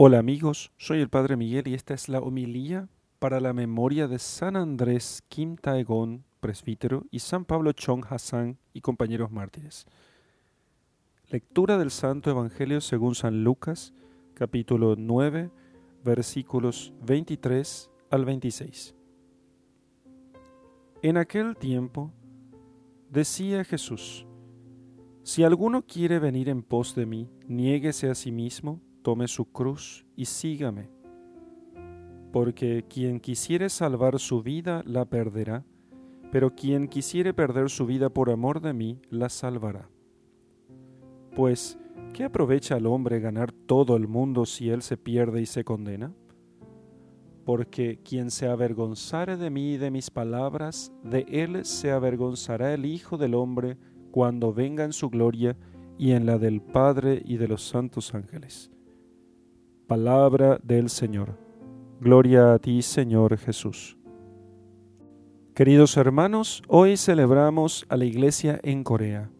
Hola amigos, soy el Padre Miguel y esta es la homilía para la memoria de San Andrés Kim Taegon, presbítero, y San Pablo Chong Hassan y compañeros mártires. Lectura del Santo Evangelio según San Lucas, capítulo 9, versículos 23 al 26. En aquel tiempo decía Jesús, Si alguno quiere venir en pos de mí, niéguese a sí mismo, tome su cruz y sígame. Porque quien quisiere salvar su vida la perderá, pero quien quisiere perder su vida por amor de mí la salvará. Pues, ¿qué aprovecha al hombre ganar todo el mundo si él se pierde y se condena? Porque quien se avergonzare de mí y de mis palabras, de él se avergonzará el Hijo del Hombre cuando venga en su gloria y en la del Padre y de los santos ángeles. Palabra del Señor. Gloria a ti, Señor Jesús. Queridos hermanos, hoy celebramos a la Iglesia en Corea.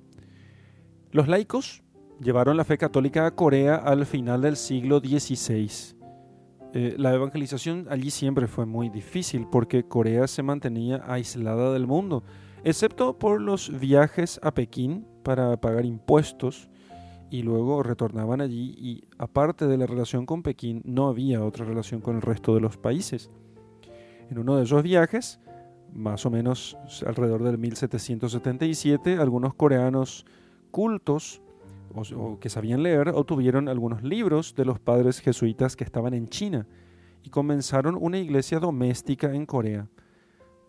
Los laicos llevaron la fe católica a Corea al final del siglo XVI. Eh, la evangelización allí siempre fue muy difícil porque Corea se mantenía aislada del mundo, excepto por los viajes a Pekín para pagar impuestos y luego retornaban allí y aparte de la relación con Pekín no había otra relación con el resto de los países. En uno de esos viajes, más o menos alrededor del 1777, algunos coreanos cultos o, que sabían leer obtuvieron algunos libros de los padres jesuitas que estaban en China y comenzaron una iglesia doméstica en Corea.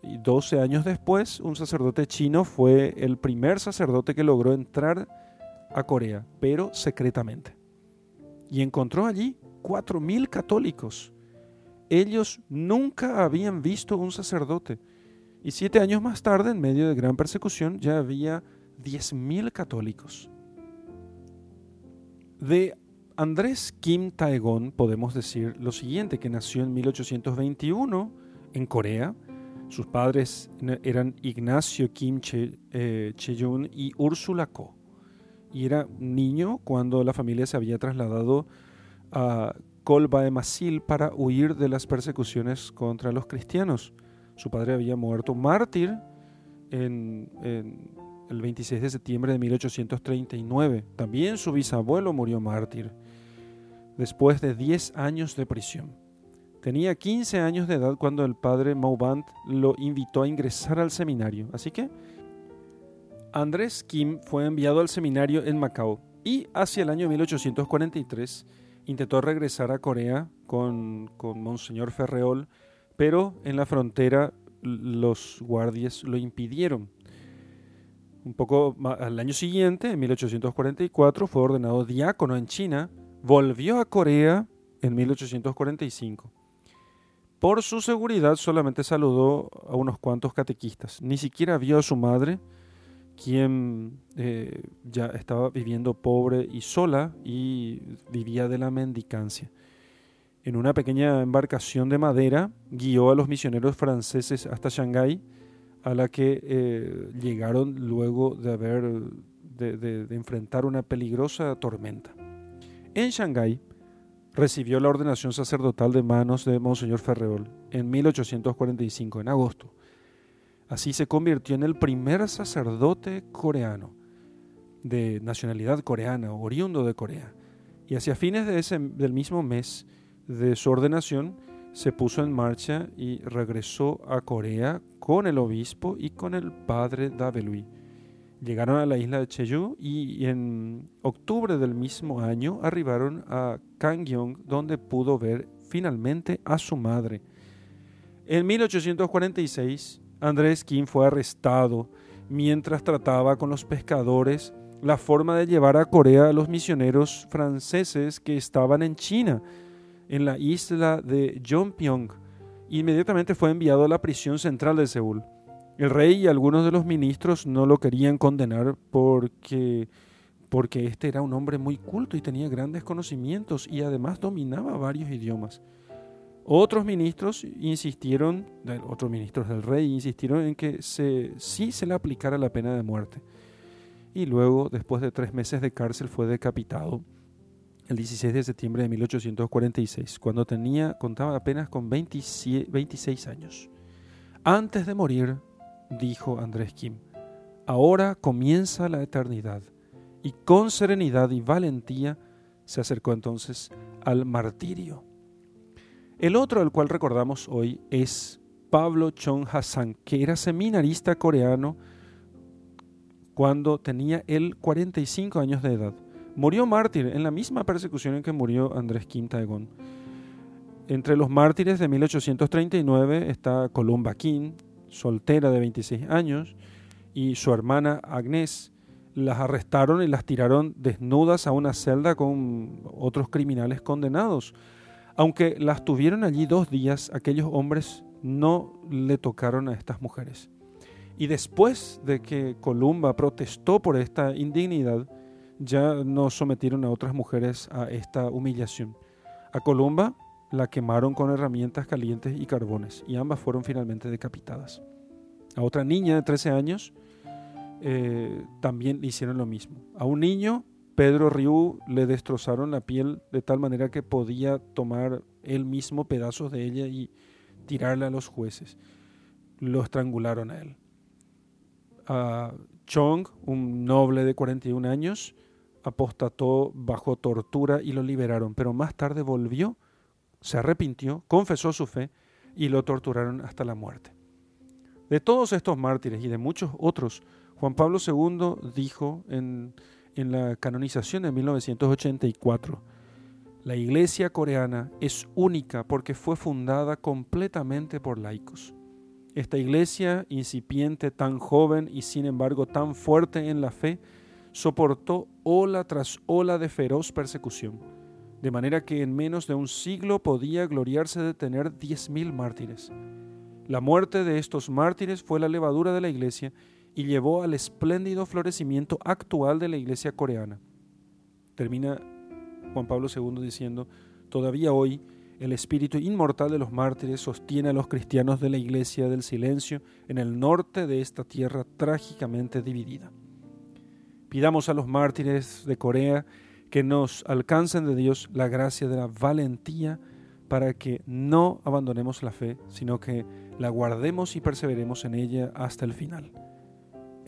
Y 12 años después, un sacerdote chino fue el primer sacerdote que logró entrar a Corea, pero secretamente. Y encontró allí cuatro mil católicos. Ellos nunca habían visto un sacerdote. Y siete años más tarde, en medio de gran persecución, ya había diez mil católicos. De Andrés Kim Taegon podemos decir lo siguiente, que nació en 1821 en Corea. Sus padres eran Ignacio Kim Che, eh, y Úrsula Ko y era niño cuando la familia se había trasladado a Masil para huir de las persecuciones contra los cristianos. Su padre había muerto mártir en, el 26 de septiembre de 1839. También su bisabuelo murió mártir después de 10 años de prisión. Tenía 15 años de edad cuando el padre Maubant lo invitó a ingresar al seminario, así que Andrés Kim fue enviado al seminario en Macao y hacia el año 1843 intentó regresar a Corea con, con Monseñor Ferreol, pero en la frontera los guardias lo impidieron. Un poco al año siguiente, en 1844, fue ordenado diácono en China, volvió a Corea en 1845. Por su seguridad solamente saludó a unos cuantos catequistas, ni siquiera vio a su madre, quien eh, ya estaba viviendo pobre y sola y vivía de la mendicancia. En una pequeña embarcación de madera guió a los misioneros franceses hasta Shanghái, a la que eh, llegaron luego de haber de, de enfrentar una peligrosa tormenta. En Shanghái recibió la ordenación sacerdotal de manos de Monseñor Ferreol en 1845, en agosto. Así se convirtió en el primer sacerdote coreano, de nacionalidad coreana, oriundo de Corea. Y hacia fines de ese, del mismo mes de su ordenación, se puso en marcha y regresó a Corea con el obispo y con el padre Dabelui. Llegaron a la isla de Jeju y en octubre del mismo año arribaron a Kangyong, donde pudo ver finalmente a su madre. En 1846, Andrés Kim fue arrestado mientras trataba con los pescadores la forma de llevar a Corea a los misioneros franceses que estaban en China, en la isla de Jongpyong. Inmediatamente fue enviado a la prisión central de Seúl. El rey y algunos de los ministros no lo querían condenar porque porque este era un hombre muy culto y tenía grandes conocimientos y además dominaba varios idiomas. Otros ministros insistieron, otros ministros del rey insistieron en que sí se le aplicara la pena de muerte. Y luego, después de tres meses de cárcel, fue decapitado el 16 de septiembre de 1846, cuando tenía, contaba apenas con 26 años. Antes de morir, dijo Andrés Kim, ahora comienza la eternidad. Y con serenidad y valentía se acercó entonces al martirio. El otro al cual recordamos hoy es Pablo Chong Hassan, que era seminarista coreano cuando tenía él 45 años de edad. Murió mártir en la misma persecución en que murió Andrés Kim Taegong. Entre los mártires de 1839 está Columba Kim, soltera de 26 años, y su hermana Agnes. Las arrestaron y las tiraron desnudas a una celda con otros criminales condenados. Aunque las tuvieron allí dos días, aquellos hombres no le tocaron a estas mujeres. Y después de que Columba protestó por esta indignidad, ya no sometieron a otras mujeres a esta humillación. A Columba la quemaron con herramientas calientes y carbones y ambas fueron finalmente decapitadas. A otra niña de 13 años eh, también hicieron lo mismo. A un niño, Pedro Riu, le destrozaron la piel de tal manera que podía tomar él mismo pedazos de ella y tirarle a los jueces. Lo estrangularon a él. A Chong, un noble de 41 años, apostató bajo tortura y lo liberaron, pero más tarde volvió, se arrepintió, confesó su fe y lo torturaron hasta la muerte. De todos estos mártires y de muchos otros, Juan Pablo II dijo en, en la canonización de 1984, la iglesia coreana es única porque fue fundada completamente por laicos. Esta iglesia incipiente, tan joven y sin embargo tan fuerte en la fe, soportó ola tras ola de feroz persecución, de manera que en menos de un siglo podía gloriarse de tener diez mil mártires. La muerte de estos mártires fue la levadura de la iglesia y llevó al espléndido florecimiento actual de la iglesia coreana. Termina Juan Pablo II diciendo, todavía hoy el espíritu inmortal de los mártires sostiene a los cristianos de la iglesia del silencio en el norte de esta tierra trágicamente dividida. Pidamos a los mártires de Corea que nos alcancen de Dios la gracia de la valentía para que no abandonemos la fe, sino que la guardemos y perseveremos en ella hasta el final.